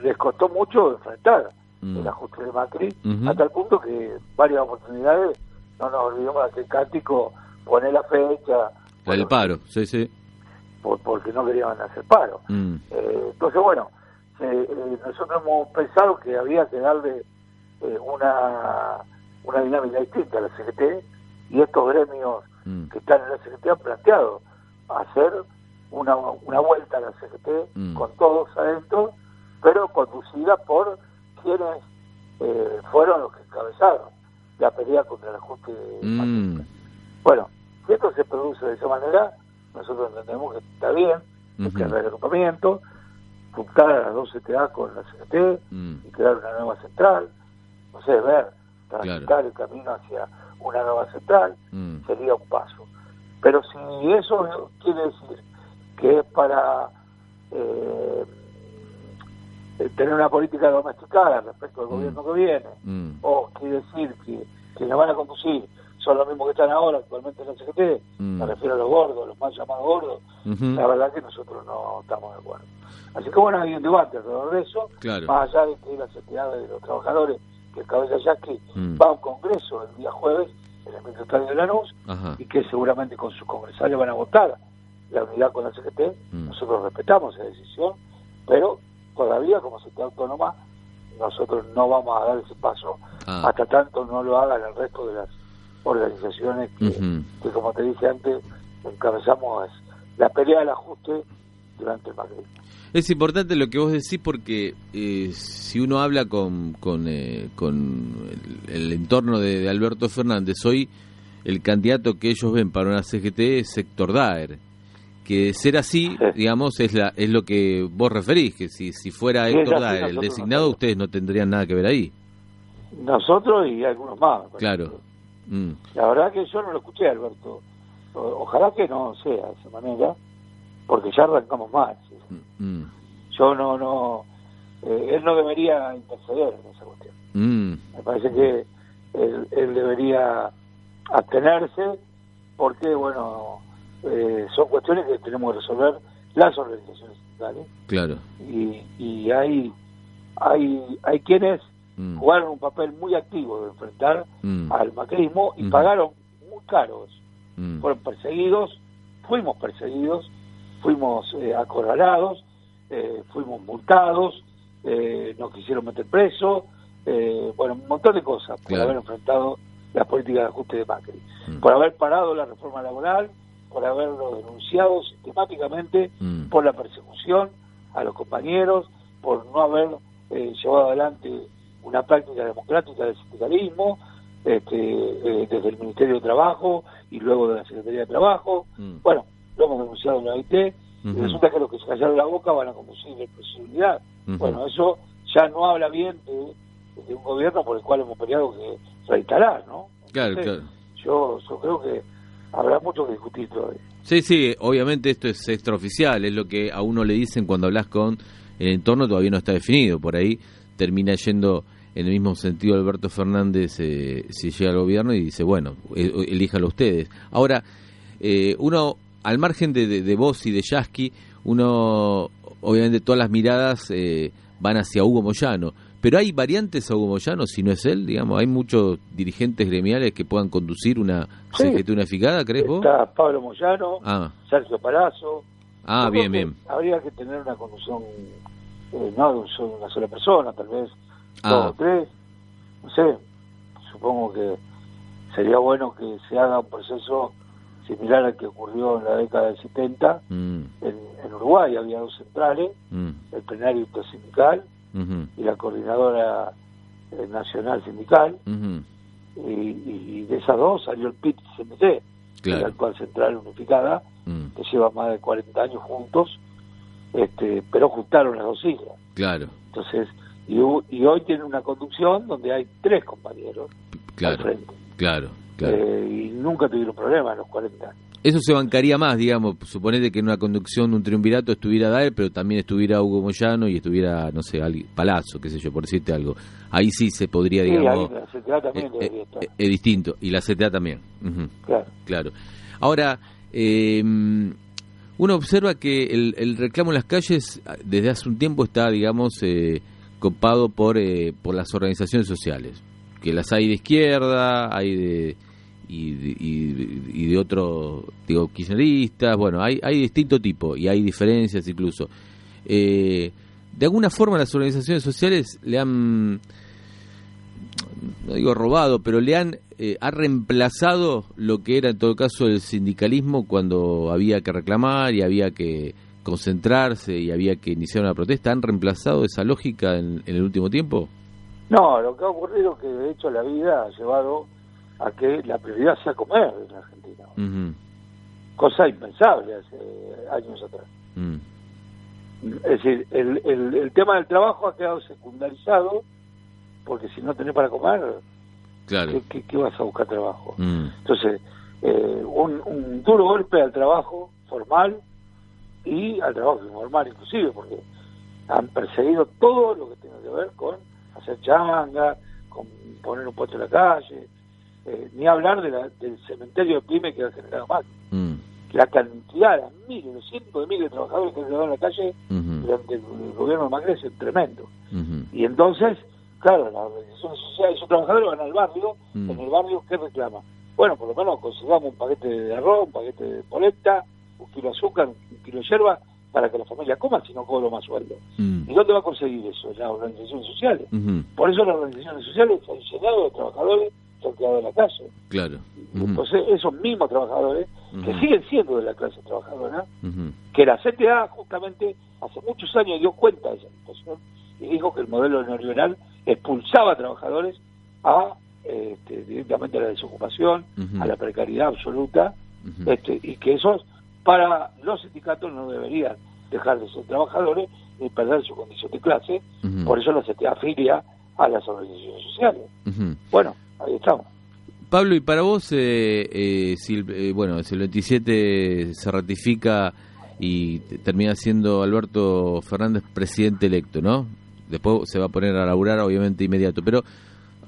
les costó mucho enfrentar Mm. el ajuste de Macri, Ujú. a tal punto que varias oportunidades, no nos olvidemos de aquel cántico, poner la fecha, La del paro, sí, sí. por- porque no querían hacer paro. Mm, Eh, entonces, bueno, se- eh, nosotros hemos pensado que había que darle eh, una, una dinámica distinta a la CGT y estos gremios mm, que están en la CGT han planteado hacer una, una vuelta a la CGT Mm. con todos adentro, pero conducida por quienes eh, fueron los que encabezaron la pelea contra el ajuste mm, bueno, si esto se produce de esa manera, nosotros entendemos que está bien, que ujú, haber agrupamiento, juntar a las dos CTA con la CGT y crear una nueva central, no sé, ver, transitar Claro. el camino hacia una nueva central, mm, sería un paso. Pero si eso quiere decir que es para eh, eh, tener una política domesticada respecto al gobierno que viene, mm, o quiere decir que, la van a conducir son los mismos que están ahora actualmente en la CGT, Mm. me refiero a los gordos, los más llamados gordos, la verdad que nosotros no estamos de acuerdo. Así que bueno, hay un debate alrededor de eso, Claro. más allá de que la CTA de los trabajadores, que cabeza Yaqui, Mm. va a un congreso el día jueves en el Ministerio de Lanús, Ajá. y que seguramente con sus congresales van a votar la unidad con la CGT, Mm. nosotros respetamos esa decisión, pero todavía como CGT autónoma nosotros no vamos a dar ese paso Ah. hasta tanto no lo hagan el resto de las organizaciones que, como te dije antes, encabezamos la pelea del ajuste durante el macrismo. Es importante lo que vos decís porque eh, si uno habla con, con, eh, con el, el entorno de, de Alberto Fernández, hoy el candidato que ellos ven para una CGT es Héctor Daer. Que de ser así, digamos, es la es lo que vos referís, que si, si fuera Sí, Héctor Daer el no designado, ustedes no tendrían nada que ver ahí. Nosotros y algunos más. Claro. Mm, La verdad que yo no lo escuché, Alberto. O- Ojalá que no sea de esa manera, porque ya arrancamos mal. Mm, Yo no, no, eh, él no debería interceder en esa cuestión. mm, Me parece que él, él debería abstenerse, porque, bueno, eh, son cuestiones que tenemos que resolver las organizaciones sindicales claro. y, y hay, hay, hay quienes Mm, jugaron un papel muy activo de enfrentar mm, al macrismo y pagaron muy caros. Fueron perseguidos, fuimos perseguidos, fuimos eh, acorralados eh, fuimos multados, eh, nos quisieron meter preso, eh, bueno, un montón de cosas por Claro. haber enfrentado las políticas de ajuste de Macri, por haber parado la reforma laboral, por haberlo denunciado sistemáticamente, Mm. por la persecución a los compañeros, por no haber eh, llevado adelante una práctica democrática del sindicalismo, este, eh, desde el Ministerio de Trabajo y luego de la Secretaría de Trabajo. Mm. Bueno, lo hemos denunciado en la OIT y Ujú. resulta que los que se callaron la boca van a conducir la posibilidad. Bueno, eso ya no habla bien de, de un gobierno por el cual hemos peleado que reinstalar, ¿no? Claro, claro. Yo, yo creo que habrá mucho que discutir todavía. Sí, sí, obviamente esto es extraoficial, es lo que a uno le dicen cuando hablas con el entorno, todavía no está definido. Por ahí termina yendo en el mismo sentido Alberto Fernández eh, si llega al gobierno y dice, bueno, eh, elíjalo ustedes. Ahora, eh, uno, al margen de, de, de vos y de Yasky, uno, obviamente todas las miradas eh, van hacia Hugo Moyano. Pero hay variantes a Hugo Moyano, si no es él, digamos, hay muchos dirigentes gremiales que puedan conducir una Sí. CGT unificada, ¿crees vos? Está Pablo Moyano, Ah, Sergio Palazzo. ah Yo bien, bien. Habría que tener una conducción, eh, no de una sola persona, tal vez Ah. dos o tres. No sé, supongo que sería bueno que se haga un proceso similar al que ocurrió en la década del 70. Mm, En, en Uruguay había dos centrales, mm, el plenario intersindical ujú, y la coordinadora eh, nacional sindical. Y, y de esas dos salió el PIT-CNT, Claro. la actual central unificada, Mm, que lleva más de 40 años juntos, este, pero juntaron las dos siglas. claro, Entonces, y, y hoy tiene una conducción donde hay tres compañeros al frente. claro, claro. Eh, y nunca tuvieron problemas en los 40 años. Eso se bancaría más, digamos, suponete que en una conducción, un triunvirato estuviera Daer, pero también estuviera Hugo Moyano y estuviera, no sé, alguien- Palazzo, qué sé yo, por decirte algo. Ahí sí se podría, Sí, digamos, ahí la CTA también eh, eh, estar. es distinto. Y la CTA también. Claro. Claro. Ahora, eh, uno observa que el, el reclamo en las calles ah, desde hace un tiempo está, digamos, eh, copado por, por las organizaciones sociales. Que las hay de izquierda, hay de. Y y de- y de otro, digo, kirchneristas, bueno, hay, hay distinto tipo y hay diferencias incluso. Eh, de alguna forma las organizaciones sociales le han no digo robado, pero le han eh, ha reemplazado lo que era en todo caso el sindicalismo cuando había que reclamar y había que concentrarse y había que iniciar una protesta. ¿Han reemplazado esa lógica en, en el último tiempo? No, lo que ha ocurrido es que de hecho la vida ha llevado a que la prioridad sea comer en la Argentina. Cosa impensable hace años atrás. mm, Es decir, el, el, el tema del trabajo ha quedado secundarizado porque si no tenés para comer, Claro. ¿qué, qué, qué vas a buscar trabajo? Mm, Entonces, eh, un, un duro golpe al trabajo formal y al trabajo informal inclusive, porque han perseguido todo lo que tenga que ver con hacer changa, con poner un puesto en la calle, eh, ni hablar de la- del cementerio de pyme que ha generado más. mm, La cantidad, las miles, los cientos de miles de trabajadores que han quedado en la calle ujú, durante el, el gobierno de Macri es tremendo. Y entonces, claro, las organizaciones sociales, esos trabajadores van al barrio, Mm. en el barrio, ¿qué reclama? Bueno, por lo menos consigamos un paquete de arroz, un paquete de polenta, un kilo de azúcar, un kilo de hierba, para que la familia coma, si no cobro más sueldo. mm, ¿Y dónde va a conseguir eso? Las organizaciones sociales. Por eso las organizaciones sociales han llenado de trabajadores han quedado en la calle. Claro. Entonces, esos mismos trabajadores, que siguen siendo de la clase trabajadora, que la CTA justamente hace muchos años dio cuenta de esa situación y dijo que el modelo neoliberal expulsaba a trabajadores a este, directamente a la desocupación, a la precariedad absoluta, este, y que esos para los sindicatos no deberían dejar de ser trabajadores ni perder su condición de clase, por eso la CTA afilia a las organizaciones sociales. Bueno, ahí estamos. Pablo, y para vos, eh, eh, si eh, bueno, el 27 se ratifica y termina siendo Alberto Fernández presidente electo, ¿no? Después se va a poner a laburar, obviamente, inmediato. Pero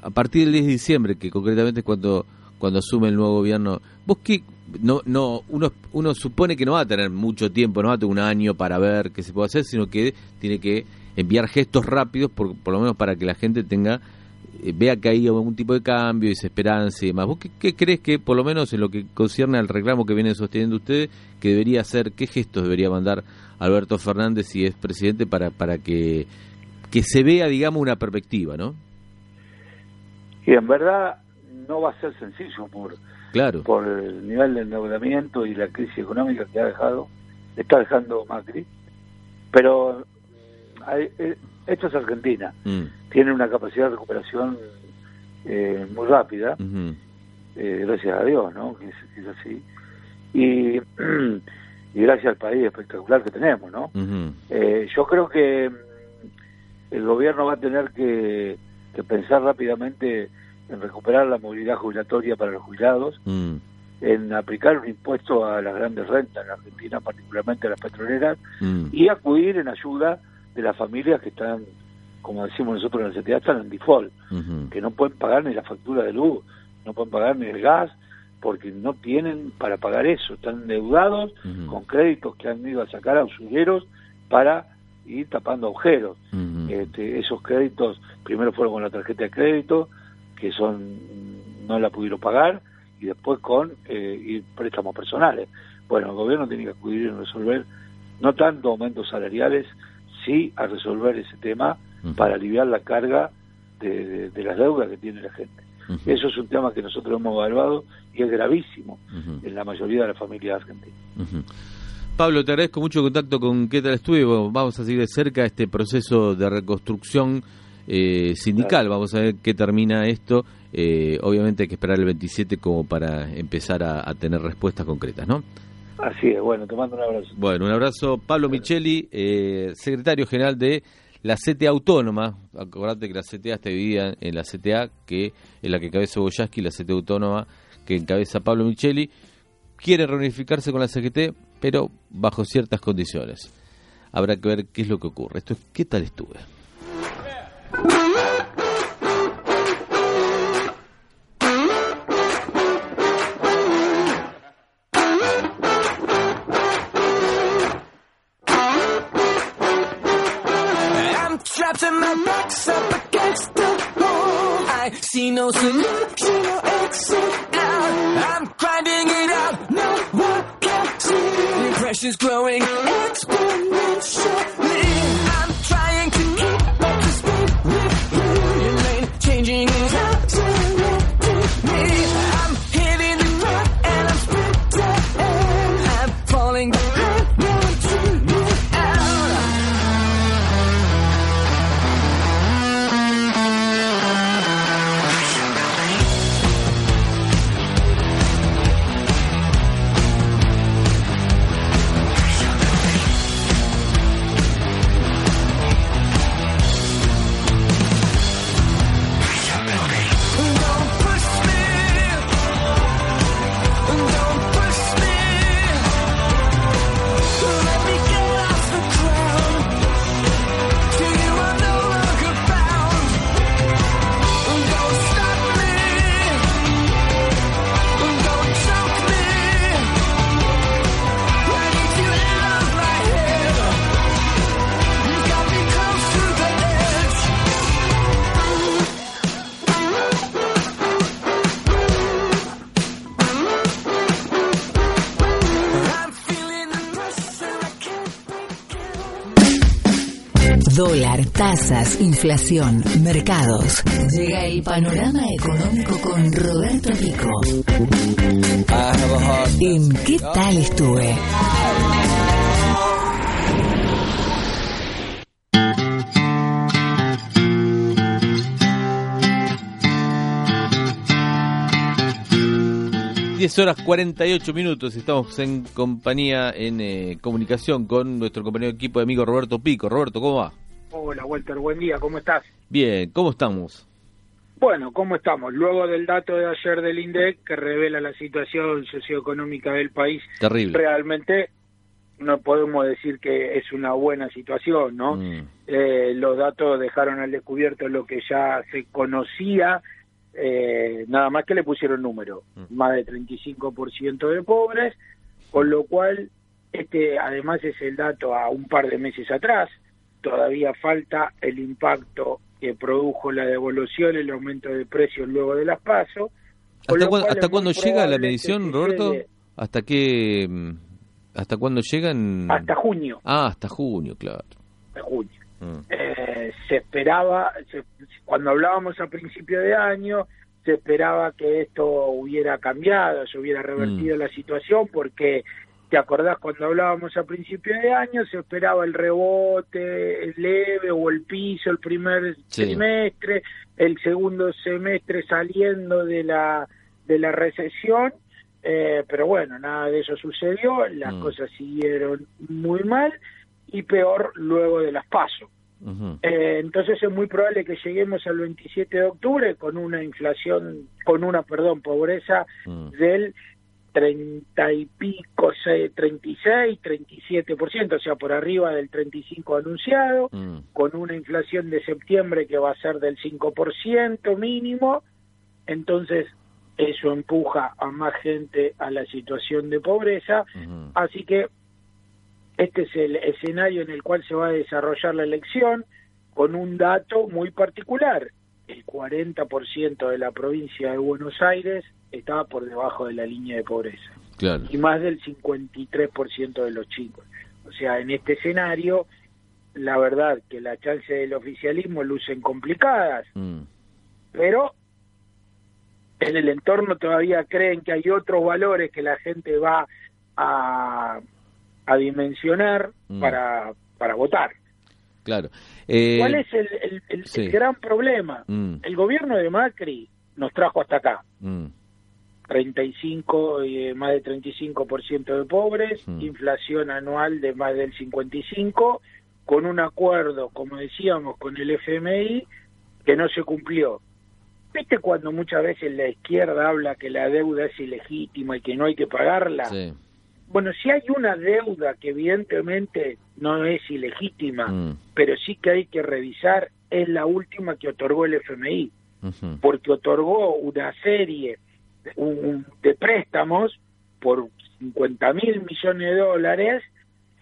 a partir del 10 de diciembre, que concretamente es cuando, cuando asume el nuevo gobierno, ¿vos qué? No, no, uno, uno supone que no va a tener mucho tiempo, no va a tener un año para ver qué se puede hacer, sino que tiene que enviar gestos rápidos, por, por lo menos para que la gente tenga vea que hay algún tipo de cambio, desesperanza y demás. ¿Vos qué, qué crees que, por lo menos en lo que concierne al reclamo que vienen sosteniendo ustedes, que debería hacer, qué gestos debería mandar Alberto Fernández si es presidente para, para que, que se vea, digamos, una perspectiva, ¿no? Y en verdad no va a ser sencillo por, Claro. por el nivel de endeudamiento y la crisis económica que ha dejado, está dejando Macri. Pero hay- eh, esto es Argentina, Mm, tiene una capacidad de recuperación eh, muy rápida, eh, gracias a Dios, ¿no? Que es, que es así. Y, y gracias al país espectacular que tenemos, ¿no? Eh, yo creo que mm, el gobierno va a tener que, que pensar rápidamente en recuperar la movilidad jubilatoria para los jubilados, Mm, en aplicar un impuesto a las grandes rentas en Argentina, particularmente a las petroleras, y acudir en ayuda de las familias que están, como decimos nosotros en el CTA, están en default, que no pueden pagar ni la factura de luz, no pueden pagar ni el gas, porque no tienen para pagar eso, están endeudados con créditos que han ido a sacar a usureros para ir tapando agujeros. Este, esos créditos primero fueron con la tarjeta de crédito, que son no la pudieron pagar, y después con eh, préstamos personales. Bueno, el gobierno tiene que acudir y resolver no tanto aumentos salariales, sí a resolver ese tema para aliviar la carga de, de- de las deudas que tiene la gente. Eso es un tema que nosotros hemos evaluado y es gravísimo en la mayoría de las familias argentinas. Pablo, te agradezco mucho el contacto con ¿Qué tal estuve? Bueno, vamos a seguir de cerca este proceso de reconstrucción eh, sindical. Vamos a ver qué termina esto. Eh, obviamente hay que esperar el 27 como para empezar a, a tener respuestas concretas, ¿no? Así es, bueno, te mando un abrazo. Bueno, un abrazo. Pablo Micheli, eh, secretario general de la CTA Autónoma. Acordate que la CTA está dividida en la CTA, que es la que encabeza Boyaski, la CTA Autónoma que encabeza Pablo Micheli. Quiere reunificarse con la CGT, pero bajo ciertas condiciones. Habrá que ver qué es lo que ocurre. Esto es ¿Qué tal estuve? I'm não sei Dólar, tasas, inflación, mercados. Llega el panorama económico con Roberto Pico. En ¿Qué tal estuve? Diez horas 48 minutos. Estamos en compañía, en eh, comunicación con nuestro compañero de equipo de amigo Roberto Pico. Roberto, ¿cómo va? Hola Walter, buen día, ¿cómo estás? Bien, ¿cómo estamos? Bueno, ¿cómo estamos? Luego del dato de ayer del INDEC que revela la situación socioeconómica del país, Terrible. realmente no podemos decir que es una buena situación, ¿no? Mm. Eh, los datos dejaron al descubierto lo que ya se conocía, eh, nada más que le pusieron número, más de 35% de pobres, con lo cual este además es el dato a un par de meses atrás, todavía falta el impacto que produjo la devolución, el aumento de precios luego de las pasos. ¿Hasta, cuándo, hasta cuándo llega la medición, Roberto? ¿Hasta qué? mm, ¿Hasta cuándo llegan? Hasta junio. Ah, hasta junio, claro. Hasta junio. Mm. Eh, se esperaba, se- cuando hablábamos a principio de año, se esperaba que esto hubiera cambiado, se hubiera revertido la situación, porque te acordás cuando hablábamos a principio de año, se esperaba el rebote leve o el piso el primer Sí. trimestre, el segundo semestre saliendo de la de la recesión, eh, pero bueno, nada de eso sucedió, las Mm. cosas siguieron muy mal y peor luego de las pasos. Eh, entonces es muy probable que lleguemos al 27 de octubre con una inflación, con una, perdón, pobreza Mm. del 30 y pico, se- 36, 37%, o sea, por arriba del 35 anunciado, Mm. con una inflación de septiembre que va a ser del 5% mínimo, entonces eso empuja a más gente a la situación de pobreza, así que este es el escenario en el cual se va a desarrollar la elección con un dato muy particular. El 40% de la provincia de Buenos Aires estaba por debajo de la línea de pobreza Claro. y más del 53% de los chicos. O sea, en este escenario, la verdad que las chances del oficialismo lucen complicadas, Mm. pero en el entorno todavía creen que hay otros valores que la gente va a, a dimensionar Mm. para, para votar. Claro. Eh, ¿Cuál es el, el- el- el sí. gran problema? Mm. El gobierno de Macri nos trajo hasta acá. Mm. 35, eh, más de 35% de pobres, Mm. inflación anual de más del 55, con un acuerdo, como decíamos, con el FMI que no se cumplió. ¿Viste cuando muchas veces la izquierda habla que la deuda es ilegítima y que no hay que pagarla? Sí. Bueno, si hay una deuda que evidentemente no es ilegítima, Mm. pero sí que hay que revisar, es la última que otorgó el FMI porque otorgó una serie de, un- un- de préstamos por 50 mil millones de dólares,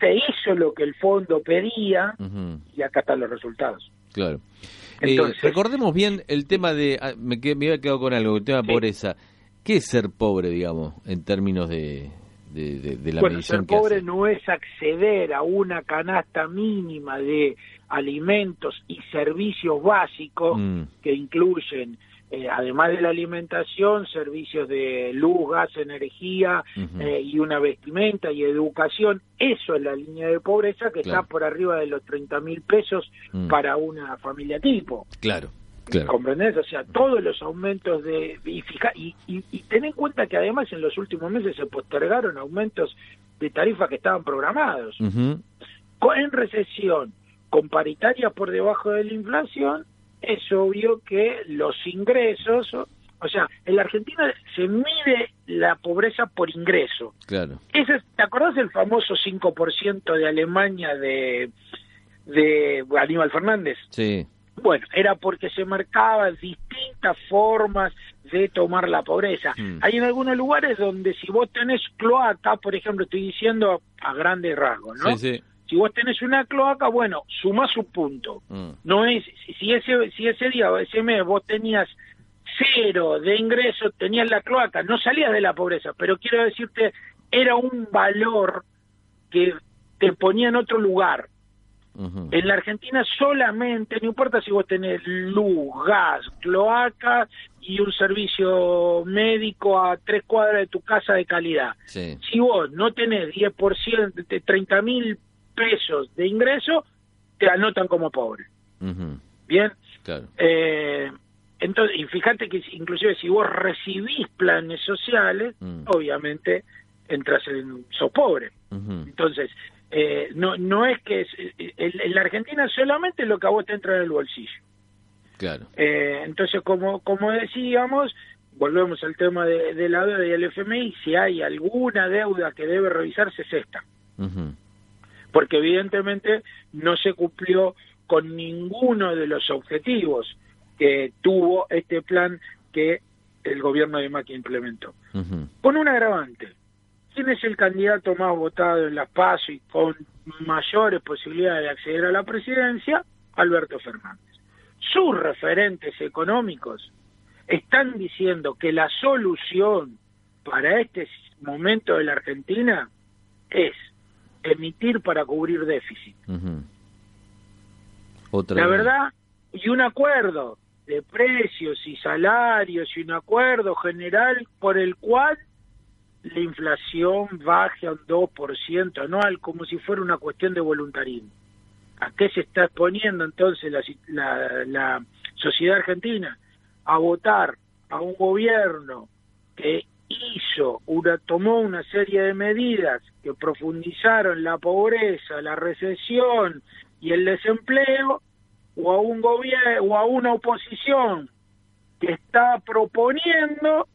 se hizo lo que el fondo pedía y acá están los resultados. Claro. Eh, Entonces- recordemos bien el tema de. ah, Me, quedé- me había quedado con algo, el tema de pobreza. ¿Qué es ser pobre, digamos, en términos de, de, de- de la bueno, medición ser que pobre hace? no es acceder a una canasta mínima de alimentos y servicios básicos Mm. que incluyen, eh, además de la alimentación, servicios de luz, gas, energía eh, y una vestimenta y educación. Eso es la línea de pobreza que Claro. está por arriba de los 30 mil pesos Mm. para una familia tipo. Claro, claro. ¿Comprendés? O sea, todos los aumentos de... Y, fija, y, y, y ten en cuenta que además en los últimos meses se postergaron aumentos de tarifas que estaban programados. Con- En recesión, con paritarias por debajo de la inflación, es obvio que los ingresos... O, sea, en la Argentina se mide la pobreza por ingreso. Claro. Ese, es- ¿Te acordás del famoso 5% de Alemania de, de Aníbal Fernández? Sí. Bueno, era porque se marcaban distintas formas de tomar la pobreza. Mm. Hay en algunos lugares donde si vos tenés cloaca, por ejemplo, estoy diciendo a grandes rasgos, ¿no? Sí, sí. Si vos tenés una cloaca, bueno, sumás un punto. Mm. No es si- ese si ese día o ese mes vos tenías cero de ingreso, tenías la cloaca, no salías de la pobreza, pero quiero decirte, era un valor que te ponía en otro lugar. En la Argentina solamente, no importa si vos tenés luz, gas, cloaca y un servicio médico a tres cuadras de tu casa de calidad. Sí. Si vos no tenés 10%, de 30 mil pesos de ingreso, te anotan como pobre. Ujú. Bien, Claro. eh, entonces, y fíjate que si- inclusive si vos recibís planes sociales, Mm. obviamente entras en, sos pobre. Entonces, eh, no no es que es, en, en la Argentina solamente lo que a vos te entra en el bolsillo. Claro. Eh, entonces, como como decíamos, volvemos al tema de, de la deuda y el FMI, si hay alguna deuda que debe revisarse es esta, porque evidentemente no se cumplió con ninguno de los objetivos que tuvo este plan que el gobierno de Macri implementó. Con un agravante. ¿Quién es el candidato más votado en las PASO y con mayores posibilidades de acceder a la presidencia? Alberto Fernández. sus referentes económicos están diciendo que la solución para este momento de la Argentina es emitir para cubrir déficit. Otra La vez. verdad, y un acuerdo de precios y salarios y un acuerdo general por el cual la inflación baje a un 2% anual como si fuera una cuestión de voluntarismo. ¿A qué se está exponiendo entonces la, la- la sociedad argentina? A votar a un gobierno que hizo, una, tomó una serie de medidas que profundizaron la pobreza, la recesión y el desempleo, o a un gobierno o a una oposición que está proponiendo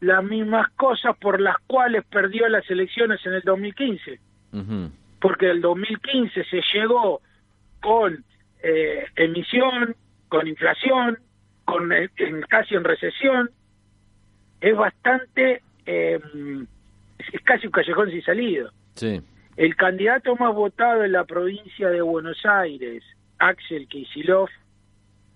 las mismas cosas por las cuales perdió las elecciones en el 2015 Ujú. porque el 2015 se llegó con eh, emisión, con inflación, con eh, en- casi en recesión, es bastante, eh, es casi un callejón sin salida. Sí. El candidato más votado en la provincia de Buenos Aires, Axel Kicillof,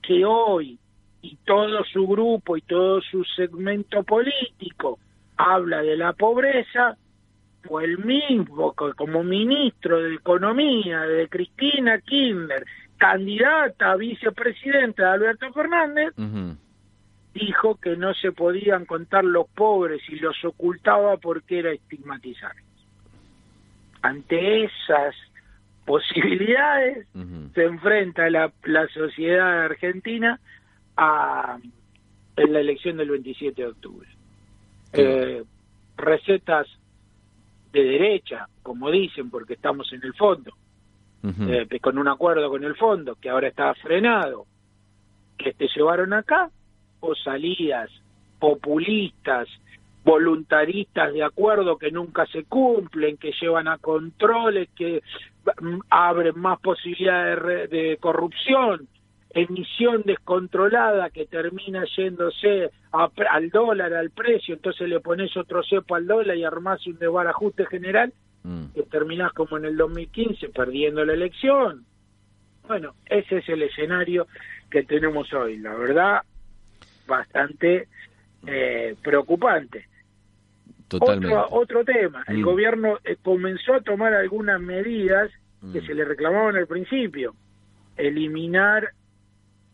que hoy y todo su grupo y todo su segmento político habla de la pobreza, fue el mismo co- como ministro de Economía de Cristina Kirchner, candidata a vicepresidenta de Alberto Fernández, dijo que no se podían contar los pobres y los ocultaba porque era estigmatizar. Ante esas posibilidades se enfrenta la, la sociedad argentina a en la elección del 27 de octubre. Eh, recetas de derecha, como dicen, porque estamos en el fondo, eh, con un acuerdo con el fondo que ahora está frenado, que te llevaron acá, o salidas populistas, voluntaristas de acuerdo que nunca se cumplen, que llevan a controles, que abren más posibilidades de, de corrupción, emisión descontrolada que termina yéndose a al dólar, al precio, entonces le pones otro cepo al dólar y armás un desbarajuste general que terminás como en el 2015 perdiendo la elección. Bueno, ese es el escenario que tenemos hoy, la verdad, bastante eh, preocupante. Totalmente. Otro, otro tema, el Mm. gobierno eh, comenzó a tomar algunas medidas que Mm. se le reclamaban al principio, eliminar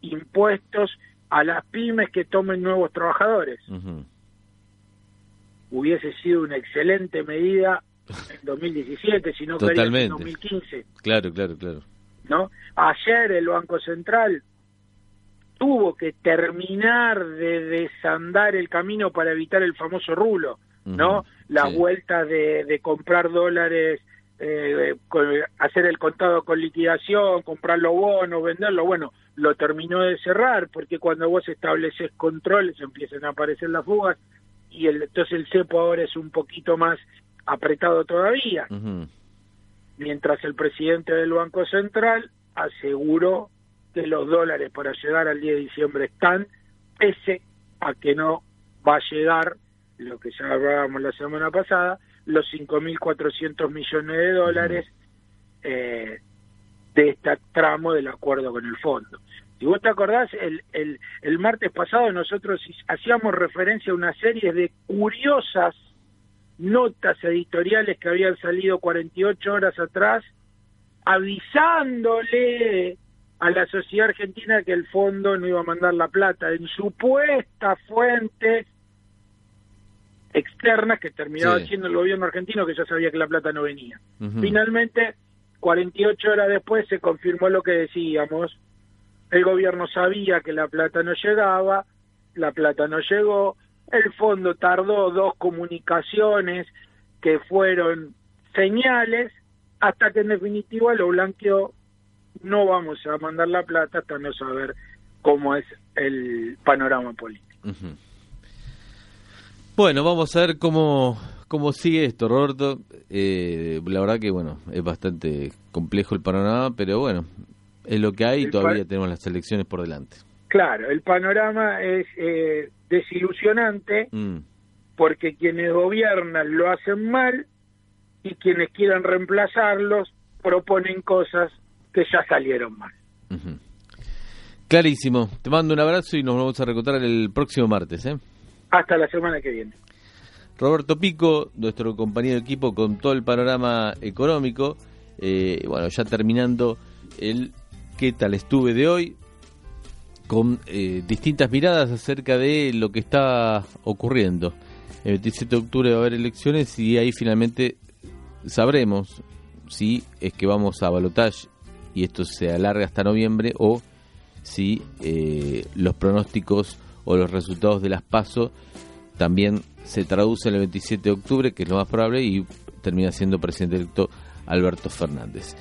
impuestos a las pymes que tomen nuevos trabajadores. Hubiese sido una excelente medida en 2017, si no querías en Totalmente. 2015. Claro, claro, claro. ¿no? Ayer el Banco Central tuvo que terminar de desandar el camino para evitar el famoso rulo, ¿no? Ujú, Las sí. vueltas de, de comprar dólares, eh, con- hacer el contado con liquidación, comprar los bonos, venderlo, bueno, lo terminó de cerrar porque cuando vos estableces controles empiezan a aparecer las fugas y el, entonces el cepo ahora es un poquito más apretado todavía. Mientras el presidente del Banco Central aseguró que los dólares para llegar al 10 de diciembre están, pese a que no va a llegar, lo que ya hablábamos la semana pasada, los 5.400 millones de dólares eh, de este tramo del acuerdo con el fondo. Si vos te acordás, el, el, el martes pasado nosotros hacíamos referencia a una serie de curiosas notas editoriales que habían salido 48 horas atrás avisándole a la sociedad argentina que el fondo no iba a mandar la plata en supuestas fuentes externas que terminaba Sí. siendo el gobierno argentino que ya sabía que la plata no venía. Finalmente, 48 horas después se confirmó lo que decíamos. El gobierno sabía que la plata no llegaba, la plata no llegó, el fondo tardó dos comunicaciones que fueron señales hasta que en definitiva lo blanqueó. No vamos a mandar la plata hasta no saber cómo es el panorama político. Bueno, vamos a ver cómo, cómo sigue esto, Roberto. Eh, la verdad que, bueno, es bastante complejo el panorama, pero bueno, es lo que hay y todavía tenemos las elecciones por delante. Claro, el panorama es eh, desilusionante Mm. porque quienes gobiernan lo hacen mal y quienes quieran reemplazarlos proponen cosas que ya salieron mal. Clarísimo. Te mando un abrazo y nos vamos a reencontrar el próximo martes. ¿eh? Hasta la semana que viene. Roberto Pico, nuestro compañero de equipo con todo el panorama económico. Eh, bueno, ya terminando el qué tal estuve de hoy, con eh, distintas miradas acerca de lo que está ocurriendo. El 27 de octubre va a haber elecciones y ahí finalmente sabremos si es que vamos a balotaje y esto se alarga hasta noviembre o si eh, los pronósticos o los resultados de las PASO también se traducen el 27 de octubre, que es lo más probable, y termina siendo presidente electo Alberto Fernández.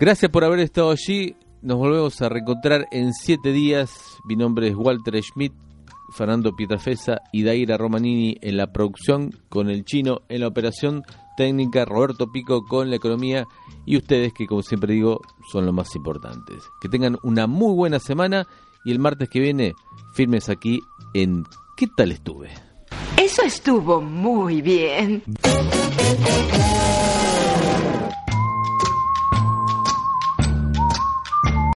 Gracias por haber estado allí. Nos volvemos a reencontrar en siete días. Mi nombre es Walter Schmidt, Fernando Pietrafesa y Daira Romanini en la producción, con el chino en la operación técnica, Roberto Pico con la economía y ustedes que como siempre digo son los más importantes. Que tengan una muy buena semana y el martes que viene firmes aquí en ¿Qué tal estuve? Eso estuvo muy bien.